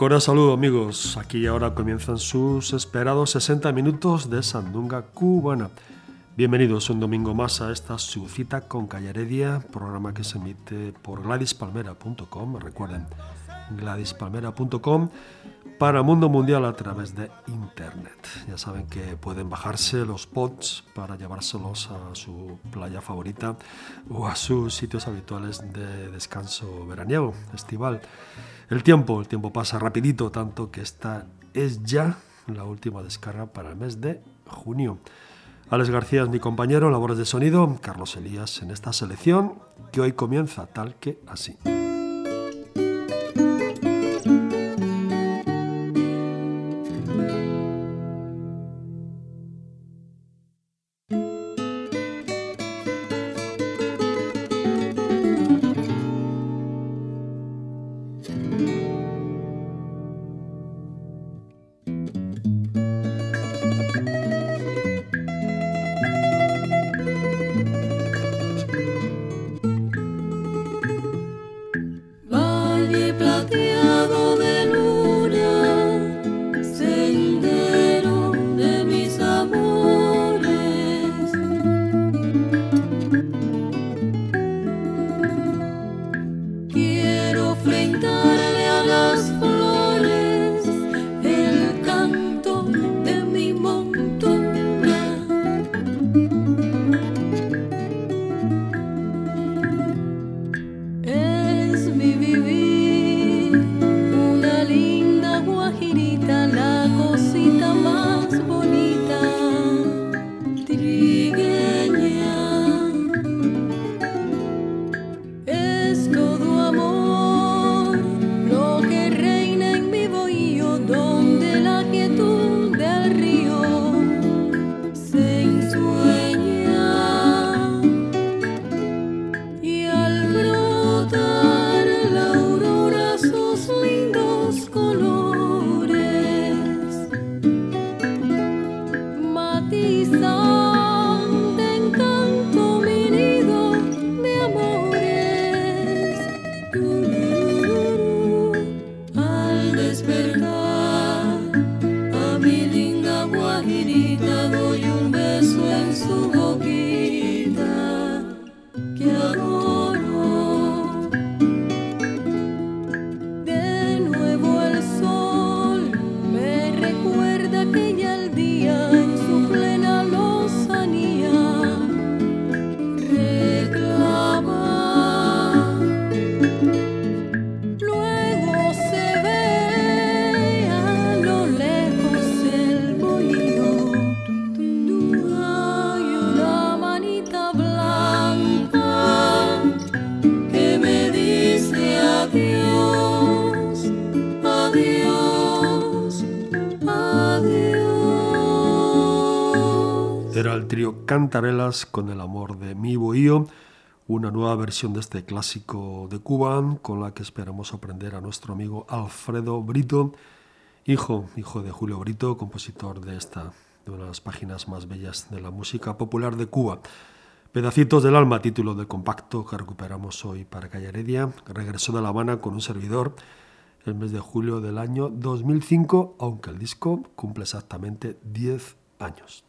Cordial saludo amigos, aquí ahora comienzan sus esperados 60 minutos de Sandunga cubana. Bienvenidos un domingo más a esta su cita con Calle Heredia, programa que se emite por gladispalmera.com, recuerden, gladispalmera.com para Mundo Mundial a través de Internet. Ya saben que pueden bajarse los pods para llevárselos a su playa favorita o a sus sitios habituales de descanso veraniego, estival. El tiempo, el tiempo pasa rapidito, tanto que esta es ya la última descarga para el mes de junio. Alex García es mi compañero labores de sonido, Carlos Elías en esta selección que hoy comienza tal que así. Cantarelas con el amor de mi bohío, una nueva versión de este clásico de Cuba con la que esperamos aprender a nuestro amigo Alfredo Brito, hijo, hijo de Julio Brito, compositor de esta, de una de las páginas más bellas de la música popular de Cuba. Pedacitos del alma, título del compacto que recuperamos hoy para Calle Heredia. Regresó de La Habana con un servidor el mes de julio del año 2005, aunque el disco cumple exactamente 10 años.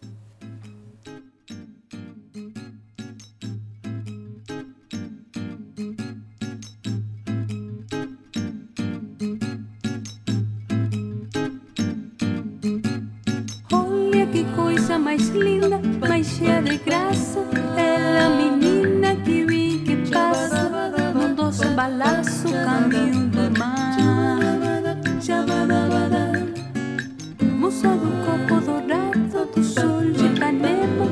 mais linda, mais cheia de graça. é a menina que vi que passa, mandou-se um balaço caminho do mar. Moça do corpo dourado do sol de Ipanema,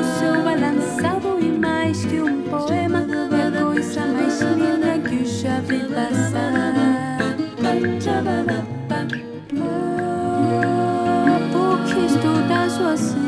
o seu balançado e mais que um poema, é a coisa mais linda que eu já vi passar. Por que estudas assim?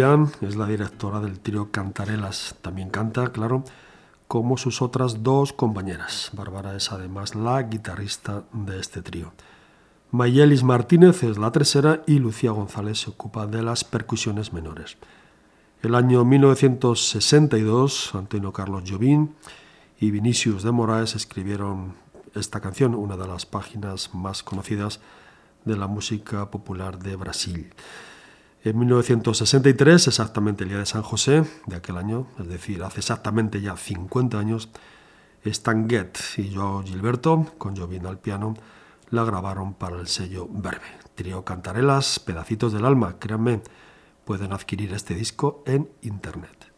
Es la directora del trío Cantarelas. También canta, claro, como sus otras dos compañeras. Bárbara es además la guitarrista de este trío. Mayelis Martínez es la tercera y Lucía González se ocupa de las percusiones menores. El año 1962, Antonio Carlos Jobim y Vinicius de Moraes escribieron esta canción, una de las páginas más conocidas de la música popular de Brasil. En 1963, exactamente el día de San José de aquel año, es decir, hace exactamente ya 50 años, Stan Getz y Joao Gilberto, con Jovin al piano, la grabaron para el sello Verbe. Trío Cantarelas, Pedacitos del Alma, créanme, pueden adquirir este disco en internet.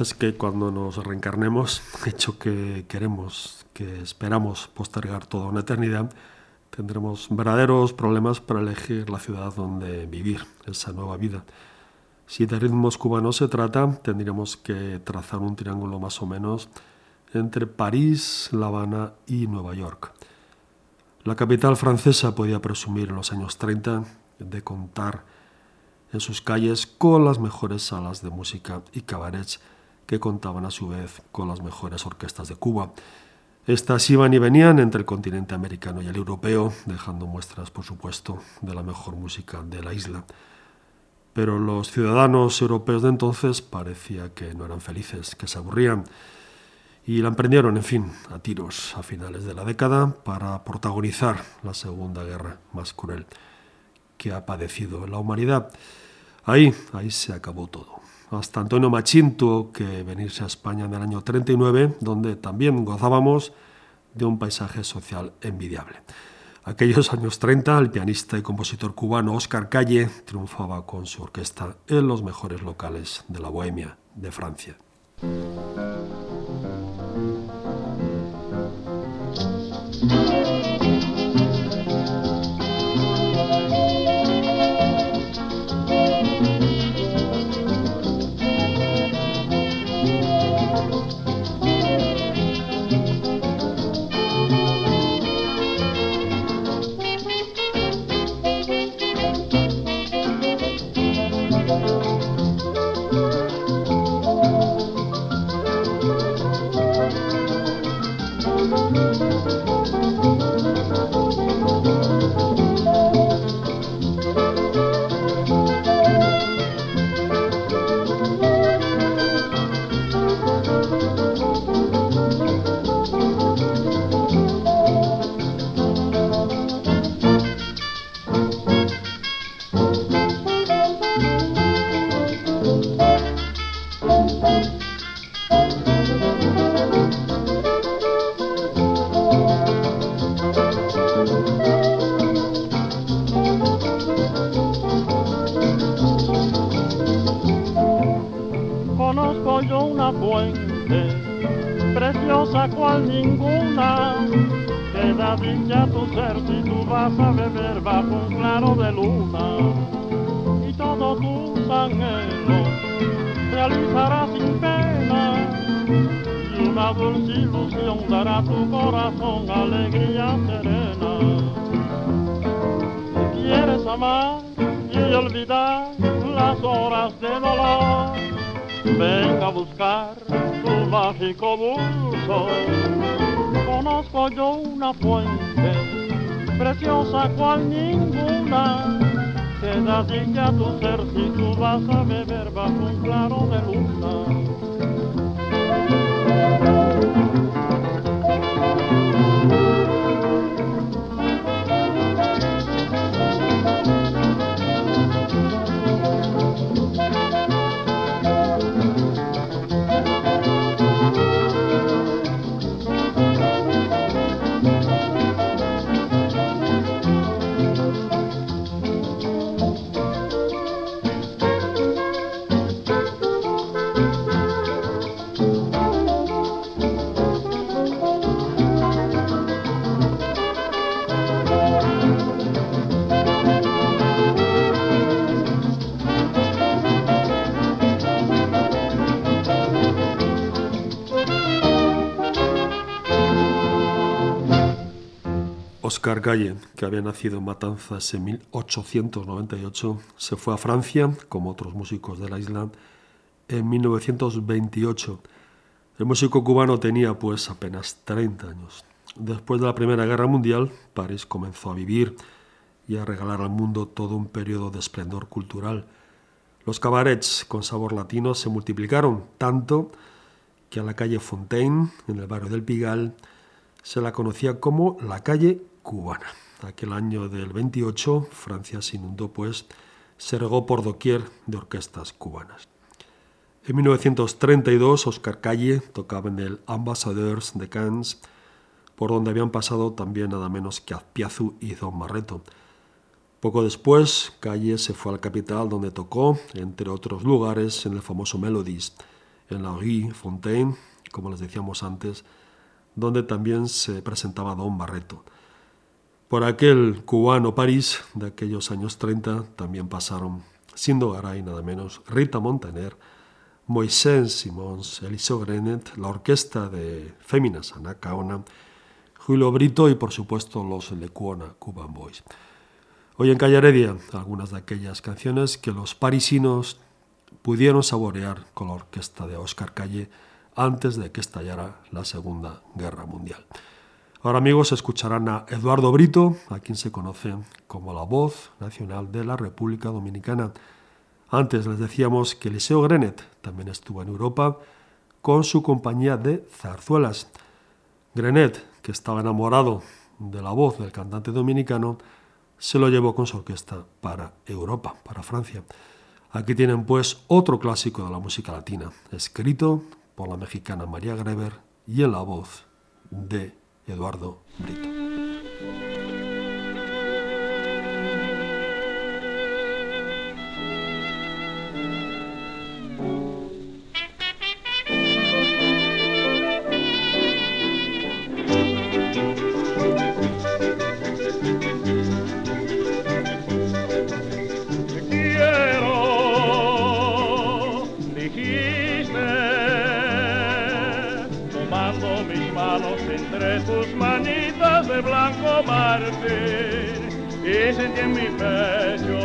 Es que cuando nos reencarnemos, hecho que queremos, que esperamos postergar toda una eternidad, tendremos verdaderos problemas para elegir la ciudad donde vivir esa nueva vida. Si de ritmos cubanos se trata, tendríamos que trazar un triángulo más o menos entre París, La Habana y Nueva York. La capital francesa podía presumir en los años 30 de contar en sus calles con las mejores salas de música y cabarets que contaban a su vez con las mejores orquestas de Cuba. Estas iban y venían entre el continente americano y el europeo, dejando muestras, por supuesto, de la mejor música de la isla. Pero los ciudadanos europeos de entonces parecía que no eran felices, que se aburrían, y la emprendieron, en fin, a tiros a finales de la década para protagonizar la Segunda Guerra más cruel que ha padecido la humanidad. Ahí, ahí se acabó todo. Hasta Antonio Machín tuvo que venirse a España en el año 39, donde también gozábamos de un paisaje social envidiable. Aquellos años 30, el pianista y compositor cubano Oscar Calle triunfaba con su orquesta en los mejores locales de la Bohemia de Francia. conozco yo una fuente, preciosa cual ninguna, que da brilla tu ser si tú vas a beber bajo un claro de luna. Y todos tus anhelos realizará sin pena, y una dulce ilusión dará tu corazón alegría serena. Si quieres amar y olvidar las horas de dolor, Venga a buscar tu mágico bulso. Conozco yo una fuente preciosa cual ninguna. Que da ya tu ser si tú vas a beber bajo un claro de luna. Oscar Galle, que había nacido en Matanzas en 1898, se fue a Francia, como otros músicos de la isla, en 1928. El músico cubano tenía pues apenas 30 años. Después de la Primera Guerra Mundial, París comenzó a vivir y a regalar al mundo todo un periodo de esplendor cultural. Los cabarets con sabor latino se multiplicaron tanto que a la calle Fontaine, en el barrio del Pigal, se la conocía como la calle cubana. Aquel año del 28, Francia se inundó, pues se regó por doquier de orquestas cubanas. En 1932, Oscar Calle tocaba en el Ambassadeurs de Cannes, por donde habían pasado también nada menos que Azpiazu y Don Marreto. Poco después, Calle se fue a la capital donde tocó, entre otros lugares, en el famoso Melodies. en la Rue Fontaine, como les decíamos antes, donde también se presentaba Don Barreto. Por aquel cubano París de aquellos años 30 también pasaron, siendo Garay nada menos, Rita Montaner, Moisés Simons, Eliseo Grenet, la orquesta de Féminas Anacaona, Julio Brito y por supuesto los Lecuona Cuban Boys. Hoy en Calle Heredia, algunas de aquellas canciones que los parisinos pudieron saborear con la orquesta de Oscar Calle antes de que estallara la Segunda Guerra Mundial. Ahora amigos escucharán a Eduardo Brito, a quien se conoce como la voz nacional de la República Dominicana. Antes les decíamos que Eliseo Grenet también estuvo en Europa con su compañía de zarzuelas. Grenet, que estaba enamorado de la voz del cantante dominicano, se lo llevó con su orquesta para Europa, para Francia. Aquí tienen pues otro clásico de la música latina, escrito por la mexicana María Greber y en la voz de Eduardo Brito. Y sentí en mi pecho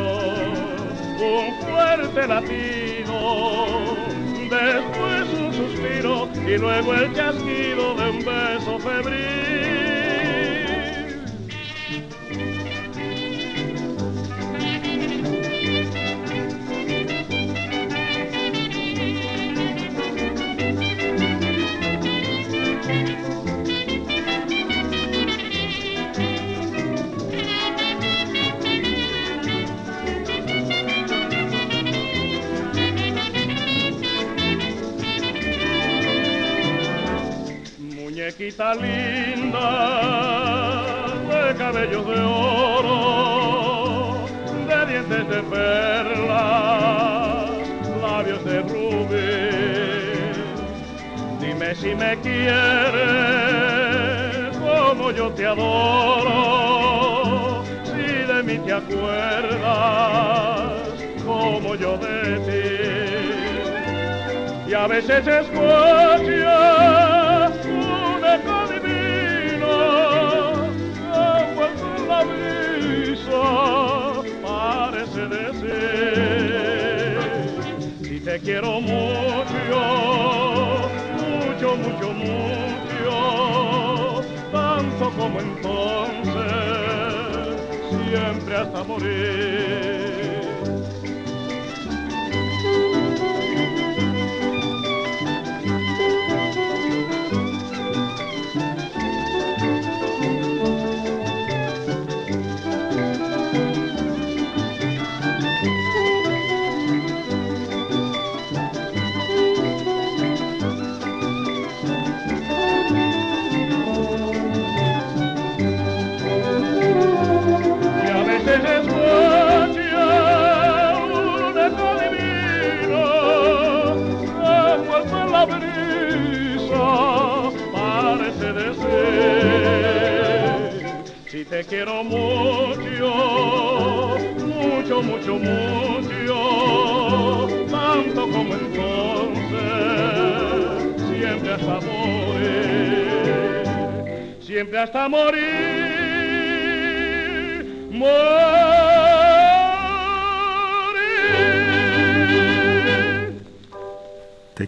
un fuerte latido, después un suspiro y luego el chasquido de un beso febril. Muñequita linda de cabellos de oro, de dientes de perla, labios de rubí. Dime si me quieres como yo te adoro, si de mí te acuerdas como yo de ti. Y a veces escuchas quiero mucho, mucho, mucho, mucho, tanto como entonces, siempre hasta morir.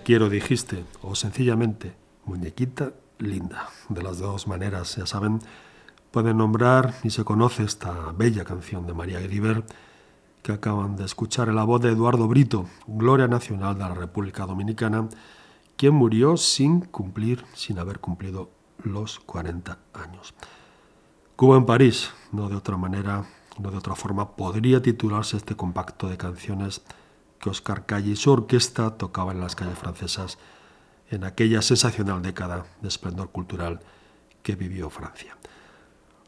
Quiero, dijiste, o sencillamente, muñequita linda. De las dos maneras, ya saben, pueden nombrar y se conoce esta bella canción de María Griver que acaban de escuchar en la voz de Eduardo Brito, Gloria Nacional de la República Dominicana, quien murió sin cumplir, sin haber cumplido los 40 años. Cuba en París, no de otra manera, no de otra forma, podría titularse este compacto de canciones que Oscar Calle y su orquesta tocaban en las calles francesas en aquella sensacional década de esplendor cultural que vivió Francia.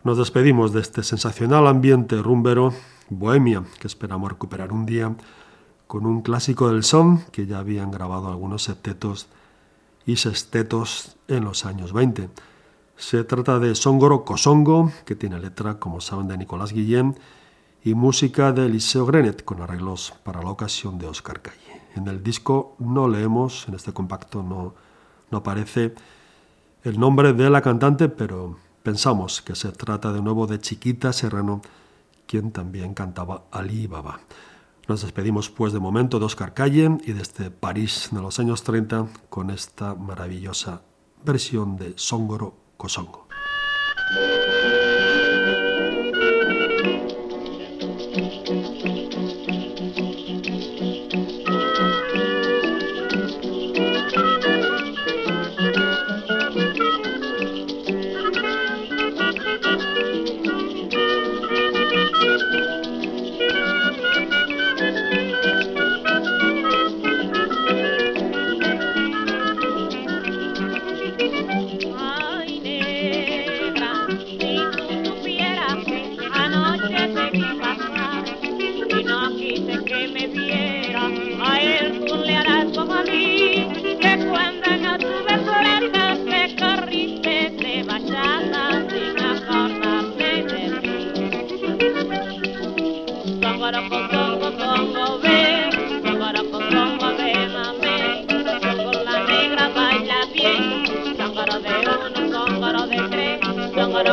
Nos despedimos de este sensacional ambiente rumbero, bohemia, que esperamos recuperar un día, con un clásico del son que ya habían grabado algunos septetos y sextetos en los años 20. Se trata de Songoro Kosongo, que tiene letra, como saben, de Nicolás Guillén, y música de Eliseo Grenet, con arreglos para la ocasión de Oscar Calle. En el disco no leemos, en este compacto no, no aparece el nombre de la cantante, pero pensamos que se trata de nuevo de Chiquita Serrano, quien también cantaba Ali Baba. Nos despedimos pues de momento de Oscar Calle y de este París de los años 30 con esta maravillosa versión de Songoro Kosongo.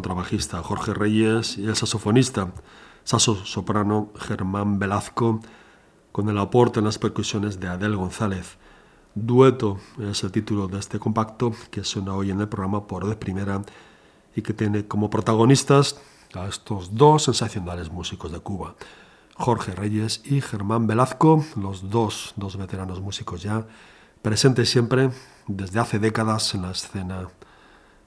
Contrabajista Jorge Reyes y el saxofonista saso soprano Germán Velazco, con el aporte en las percusiones de Adel González. Dueto es el título de este compacto que suena hoy en el programa por vez primera y que tiene como protagonistas a estos dos sensacionales músicos de Cuba, Jorge Reyes y Germán Velazco, los dos, dos veteranos músicos ya, presentes siempre desde hace décadas en la escena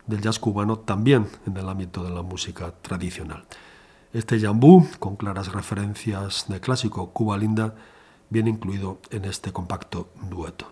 del jazz cubano, también en el ámbito de la música tradicional. Este jambú, con claras referencias de clásico Cuba Linda, viene incluido en este compacto dueto.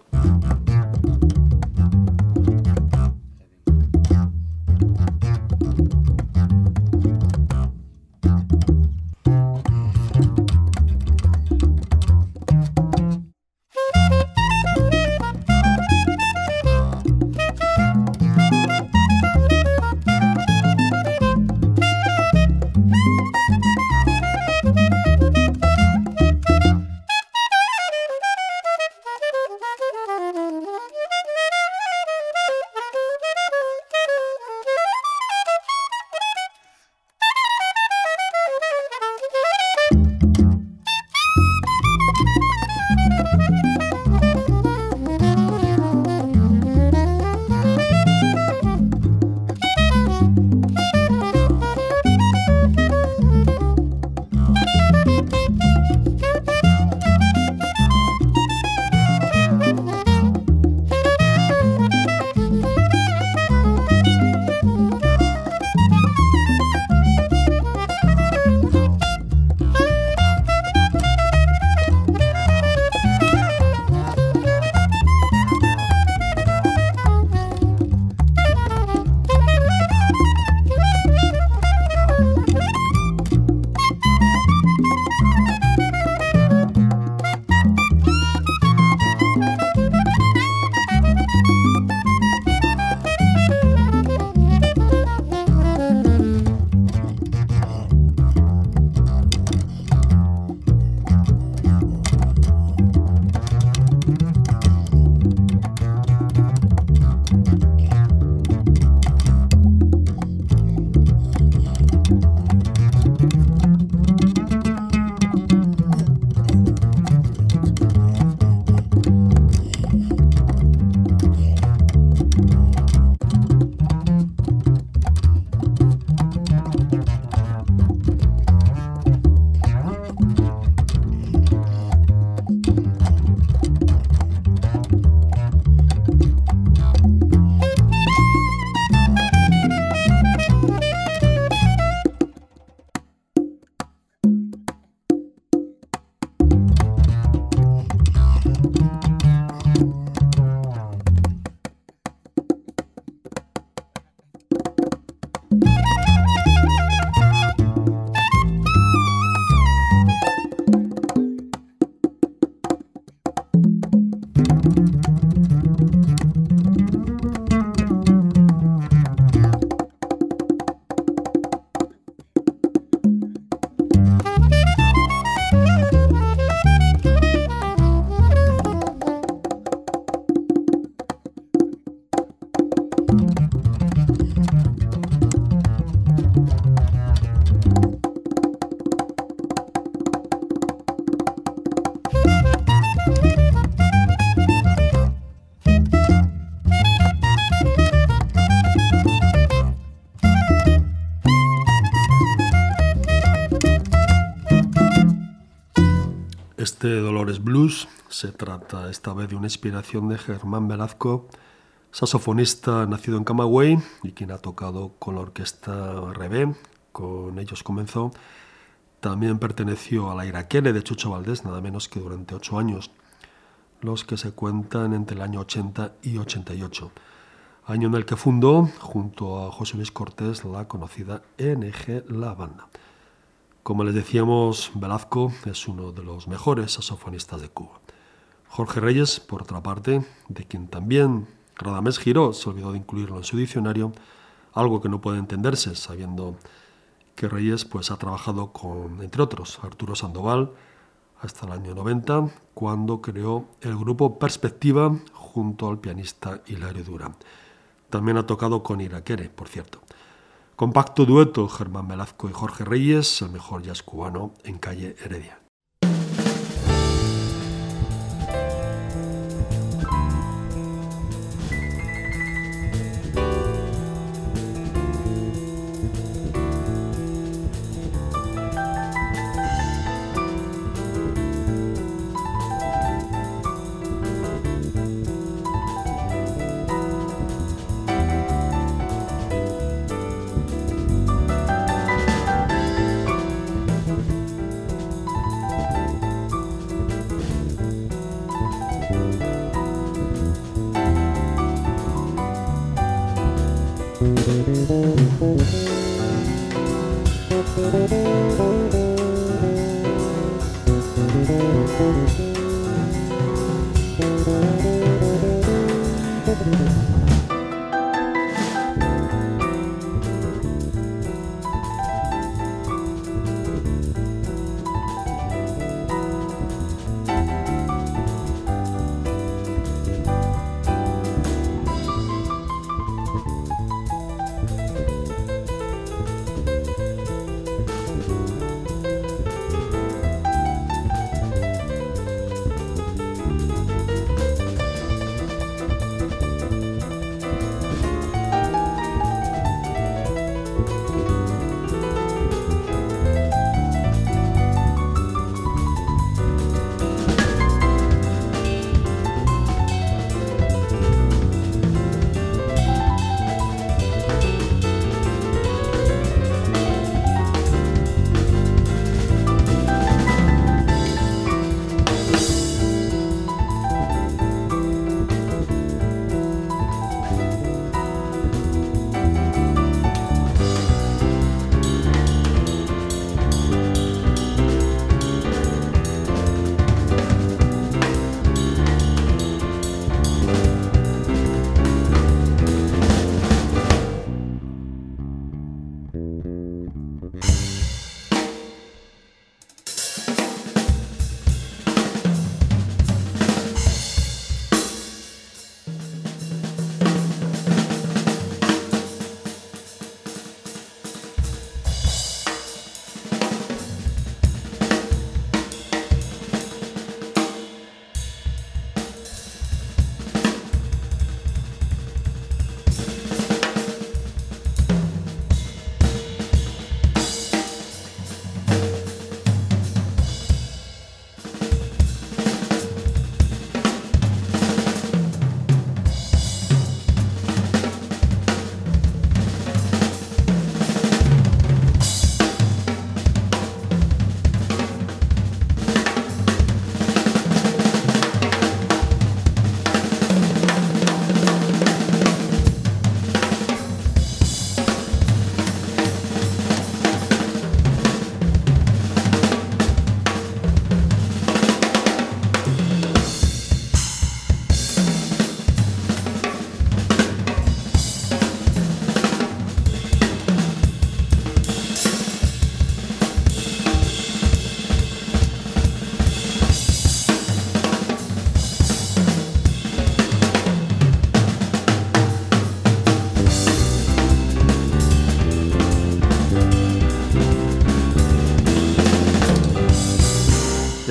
Este se trata esta vez de una inspiración de Germán Velazco, saxofonista nacido en Camagüey y quien ha tocado con la orquesta Rebé, con ellos comenzó. También perteneció a la Iraquere de Chucho Valdés, nada menos que durante ocho años, los que se cuentan entre el año 80 y 88, año en el que fundó, junto a José Luis Cortés, la conocida NG La Banda. Como les decíamos, Velazco es uno de los mejores saxofonistas de Cuba. Jorge Reyes, por otra parte, de quien también Radamés Giró se olvidó de incluirlo en su diccionario, algo que no puede entenderse sabiendo que Reyes pues, ha trabajado con, entre otros, Arturo Sandoval hasta el año 90, cuando creó el grupo Perspectiva junto al pianista Hilario Durán. También ha tocado con Iraquere, por cierto. Compacto dueto Germán Velazco y Jorge Reyes, el mejor jazz cubano en calle Heredia.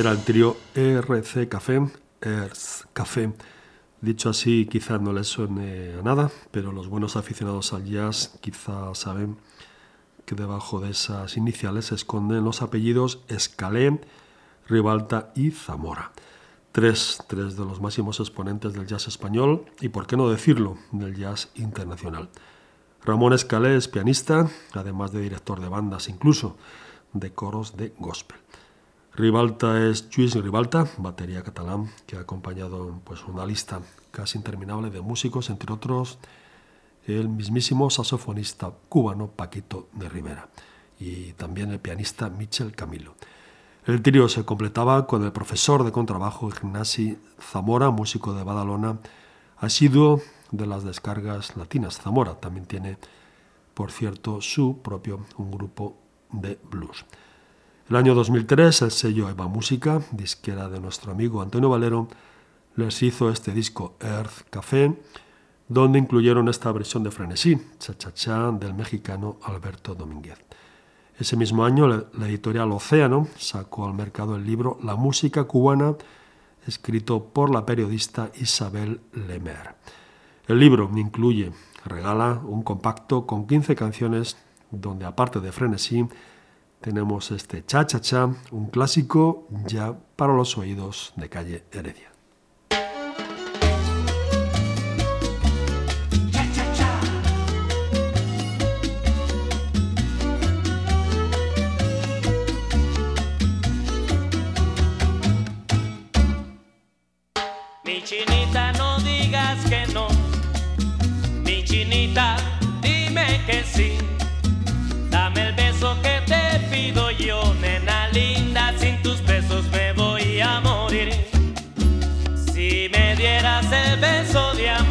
Era el trío RC Café, Earth Café. Dicho así, quizá no les suene a nada, pero los buenos aficionados al jazz quizá saben que debajo de esas iniciales se esconden los apellidos Escalé, Ribalta y Zamora. Tres, tres de los máximos exponentes del jazz español y, por qué no decirlo, del jazz internacional. Ramón Escalé es pianista, además de director de bandas, incluso de coros de gospel. Ribalta es Lluís Ribalta, batería catalán, que ha acompañado pues, una lista casi interminable de músicos, entre otros el mismísimo saxofonista cubano Paquito de Rivera y también el pianista Michel Camilo. El trío se completaba con el profesor de contrabajo Ignasi Zamora, músico de Badalona, asiduo de las descargas latinas. Zamora también tiene, por cierto, su propio un grupo de blues. El año 2003, el sello Eva Música, disquera de nuestro amigo Antonio Valero, les hizo este disco Earth Café, donde incluyeron esta versión de Frenesí, Cha Cha Cha, del mexicano Alberto Domínguez. Ese mismo año, la editorial Océano sacó al mercado el libro La música cubana, escrito por la periodista Isabel Lemer. El libro incluye, regala un compacto con 15 canciones donde aparte de frenesí tenemos este Cha Cha Cha, un clásico ya para los oídos de calle Heredia.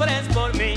sufres por mí,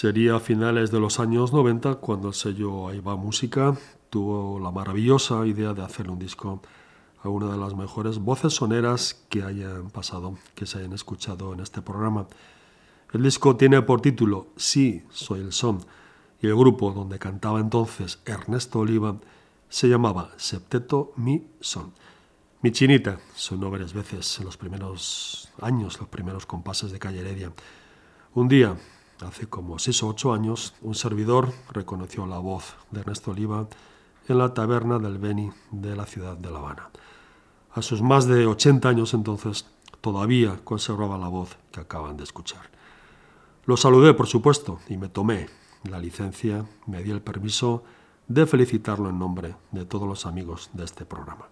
Sería a finales de los años 90 cuando el sello Aiba Música tuvo la maravillosa idea de hacer un disco a una de las mejores voces soneras que hayan pasado, que se hayan escuchado en este programa. El disco tiene por título Sí, soy el son, y el grupo donde cantaba entonces Ernesto Oliva se llamaba Septeto Mi Son. Mi chinita sonó varias veces en los primeros años, los primeros compases de Calle Heredia. Un día, hace como seis o ocho años, un servidor reconoció la voz de Ernesto Oliva en la taberna del Beni de la ciudad de La Habana. A sus más de 80 años entonces, todavía conservaba la voz que acaban de escuchar. Lo saludé, por supuesto, y me tomé la licencia, me di el permiso de felicitarlo en nombre de todos los amigos de este programa.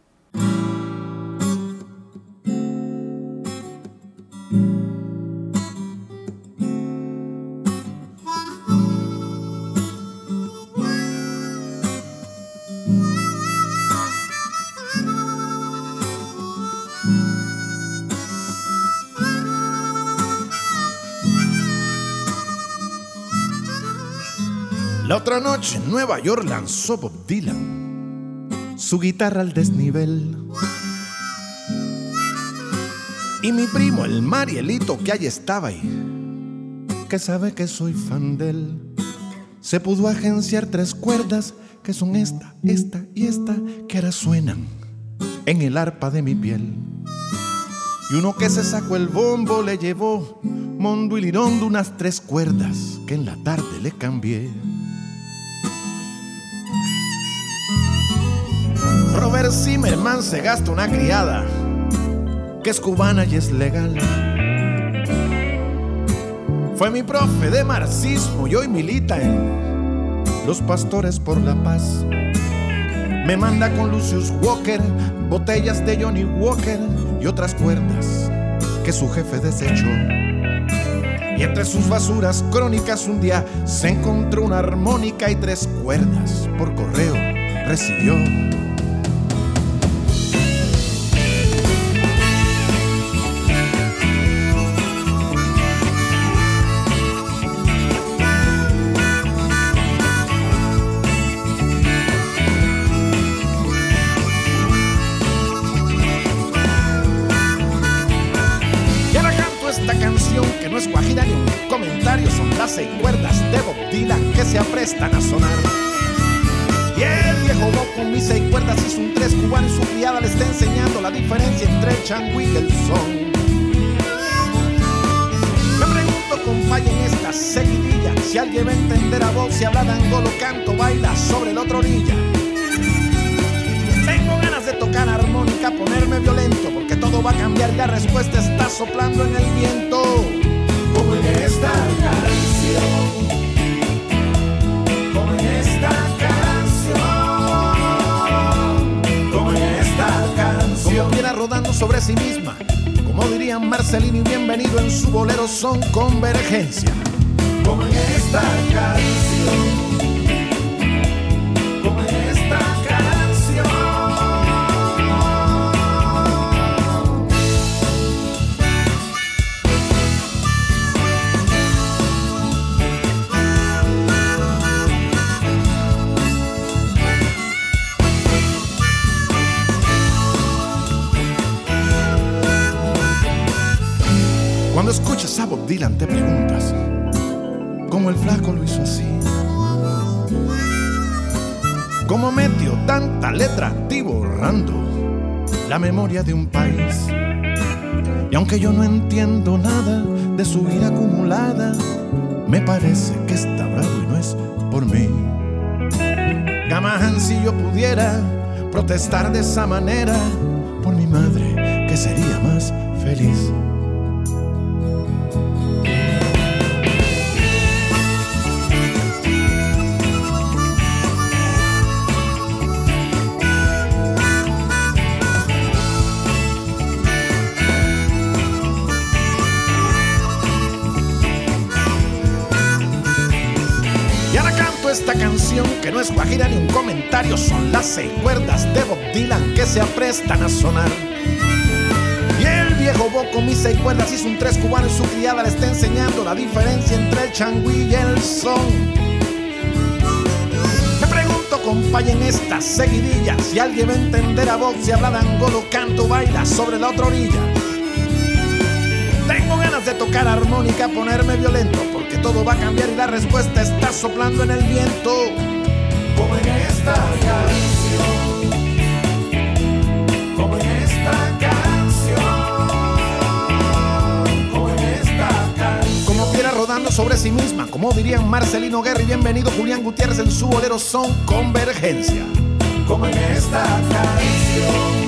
Otra noche en Nueva York lanzó Bob Dylan su guitarra al desnivel. Y mi primo, el Marielito, que ahí estaba ahí, que sabe que soy fan de él, se pudo agenciar tres cuerdas que son esta, esta y esta, que ahora suenan en el arpa de mi piel. Y uno que se sacó el bombo le llevó mondo y lirondo unas tres cuerdas que en la tarde le cambié. Robert Zimmerman se gasta una criada que es cubana y es legal. Fue mi profe de marxismo y hoy milita en Los Pastores por la Paz. Me manda con Lucius Walker botellas de Johnny Walker y otras cuerdas que su jefe desechó. Y entre sus basuras crónicas un día se encontró una armónica y tres cuerdas por correo recibió. Diferencia entre el changui y el son. Me pregunto, compadre, en esta seguidilla, si alguien va a entender a Bob, si habla de angolo, canto, baila sobre la otra orilla. Tengo ganas de tocar armónica, ponerme violento, porque todo va a cambiar la respuesta está soplando en el viento. Como esta canción, sobre sí misma, como dirían Marcelino y bienvenido en su bolero son convergencia. Como en esta. Dylan te preguntas cómo el flaco lo hizo así. ¿Cómo metió tanta letra atiborrando la memoria de un país? Y aunque yo no entiendo nada de su vida acumulada, me parece que está bravo y no es por mí. Jamás si yo pudiera protestar de esa manera por mi madre, que sería más feliz. Esta canción que no es guajira ni un comentario, son las seis cuerdas de Bob Dylan que se aprestan a sonar. Y el viejo boco, misa y cuerdas hizo un tres cubano y su criada le está enseñando la diferencia entre el changüí y el son. Me pregunto, compay, en estas seguidillas, si alguien va a entender a voz, si habla de angolo, canto, baila sobre la otra orilla. De tocar armónica, ponerme violento, porque todo va a cambiar y la respuesta está soplando en el viento. Como en esta canción, como en esta canción, como en esta canción. Como piedra rodando sobre sí misma, como dirían Marcelino Guerra y bienvenido Julián Gutiérrez en su bolero son Convergencia. Como en esta canción,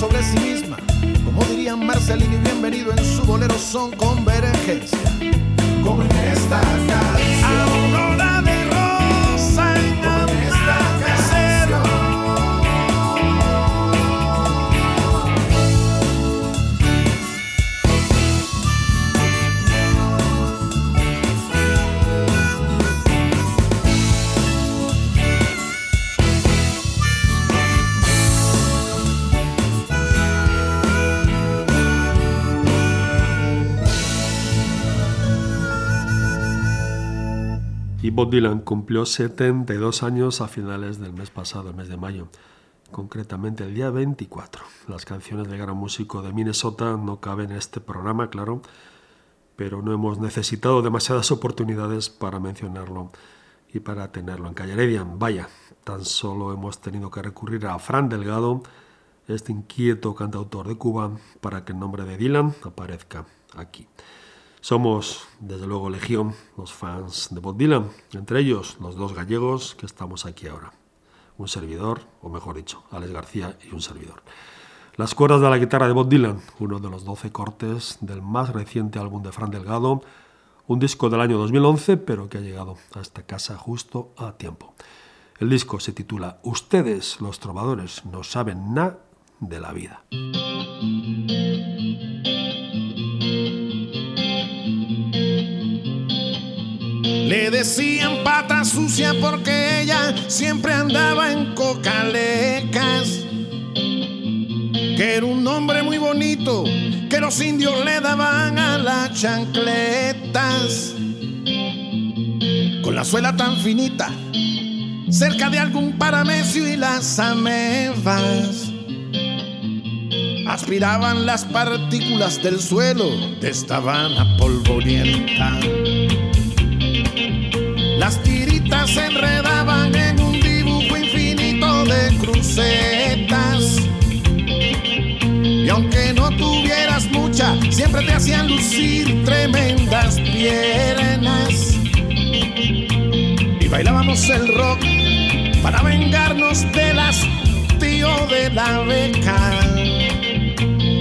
sobre sí misma, como dirían Marcelino y bienvenido en su bolero son convergencia. Esta canción. Dylan cumplió 72 años a finales del mes pasado, el mes de mayo, concretamente el día 24. Las canciones del gran músico de Minnesota no caben en este programa, claro, pero no hemos necesitado demasiadas oportunidades para mencionarlo y para tenerlo en Calle Heredia. Vaya, tan solo hemos tenido que recurrir a Fran Delgado, este inquieto cantautor de Cuba, para que el nombre de Dylan aparezca aquí. Somos, desde luego, Legión, los fans de Bob Dylan, entre ellos los dos gallegos que estamos aquí ahora. Un servidor, o mejor dicho, Alex García y un servidor. Las cuerdas de la guitarra de Bob Dylan, uno de los 12 cortes del más reciente álbum de Fran Delgado, un disco del año 2011, pero que ha llegado a esta casa justo a tiempo. El disco se titula Ustedes, los trovadores, no saben nada de la vida. Le decían pata sucia porque ella siempre andaba en cocalecas. Que era un nombre muy bonito que los indios le daban a las chancletas. Con la suela tan finita, cerca de algún paramecio y las amebas. Aspiraban las partículas del suelo de esta habana polvorienta. Las tiritas se enredaban en un dibujo infinito de crucetas. Y aunque no tuvieras mucha, siempre te hacían lucir tremendas piernas. Y bailábamos el rock para vengarnos del hastío de la beca.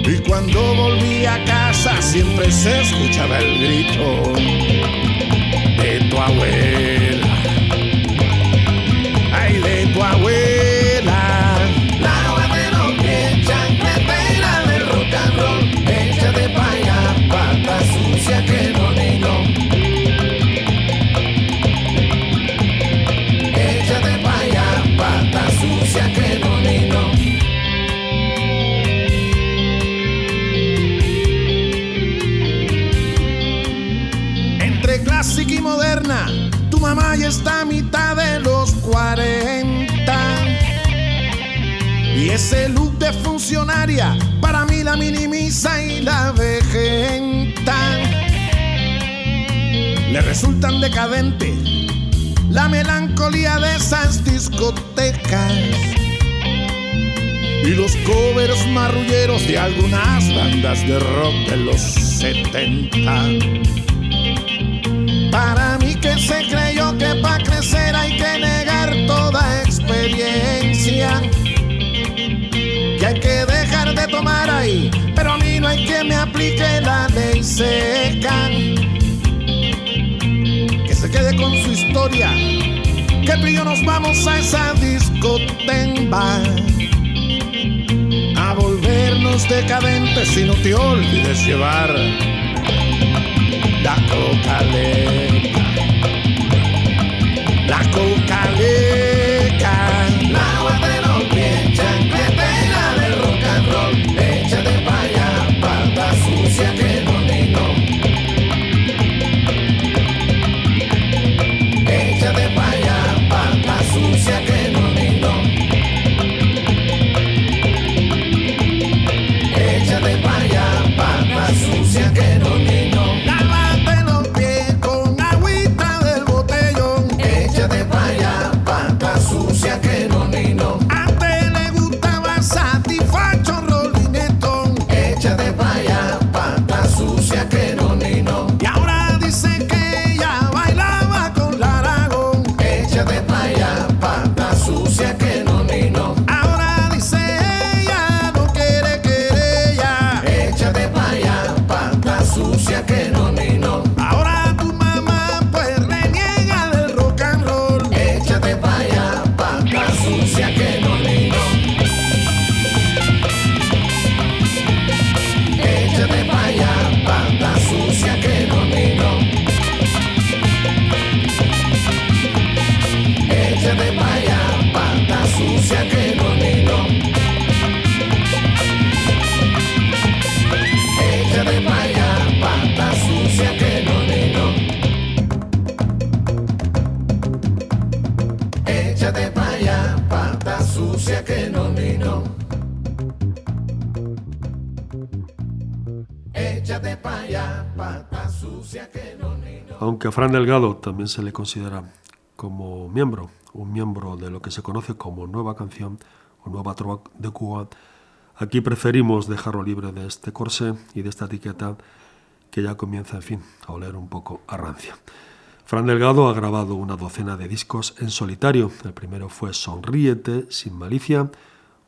Y cuando volví a casa siempre se escuchaba el grito de tu abuela. Ay, de tu abuela. Moderna, tu mamá ya está a mitad de los 40. Y ese look de funcionaria para mí la minimiza y la vejenta. Le resultan decadente la melancolía de esas discotecas y los covers marrulleros de algunas bandas de rock de los 70. Para mí que se creyó que para crecer hay que negar toda experiencia. Y hay que dejar de tomar ahí, pero a mí no hay que me aplique la ley seca. Que se quede con su historia, que tú y yo nos vamos a esa discoteca. A volvernos decadentes y no te olvides llevar la coca La coca a Fran Delgado también se le considera como miembro, un miembro de lo que se conoce como Nueva Canción o Nueva Trova de Cuba, aquí preferimos dejarlo libre de este corsé y de esta etiqueta que ya comienza, en fin, a oler un poco a rancia. Fran Delgado ha grabado una docena de discos en solitario. El primero fue Sonríete, sin malicia,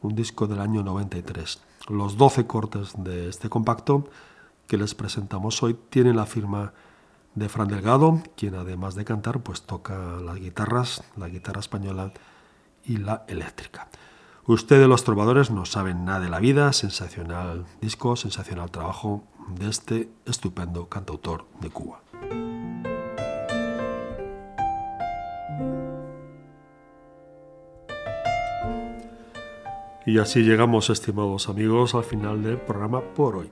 un disco del año 93. Los 12 cortes de este compacto que les presentamos hoy tienen la firma de Fran Delgado, quien además de cantar, pues toca las guitarras, la guitarra española y la eléctrica. Ustedes los trovadores no saben nada de la vida, sensacional disco, sensacional trabajo de este estupendo cantautor de Cuba. Y así llegamos, estimados amigos, al final del programa por hoy.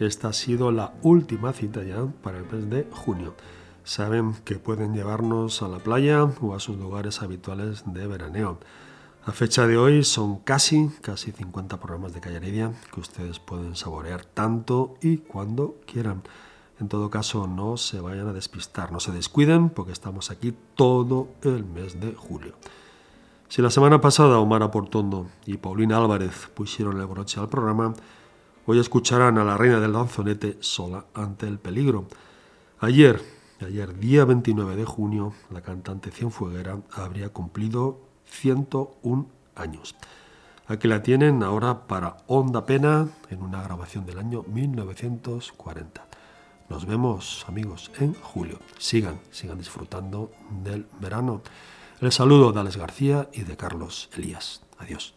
Esta ha sido la última cita ya para el mes de junio. Saben que pueden llevarnos a la playa o a sus lugares habituales de veraneo. A fecha de hoy son casi, casi 50 programas de Callaredia que ustedes pueden saborear tanto y cuando quieran. En todo caso, no se vayan a despistar, no se descuiden porque estamos aquí todo el mes de julio. Si la semana pasada Omar Aportondo y Paulina Álvarez pusieron el broche al programa, hoy escucharán a la reina del danzonete sola ante el peligro. Ayer, ayer día 29 de junio, la cantante Cienfueguera habría cumplido 101 años. Aquí la tienen ahora para Honda Pena en una grabación del año 1940. Nos vemos amigos en julio. Sigan, sigan disfrutando del verano. El saludo de Alex García y de Carlos Elías. Adiós.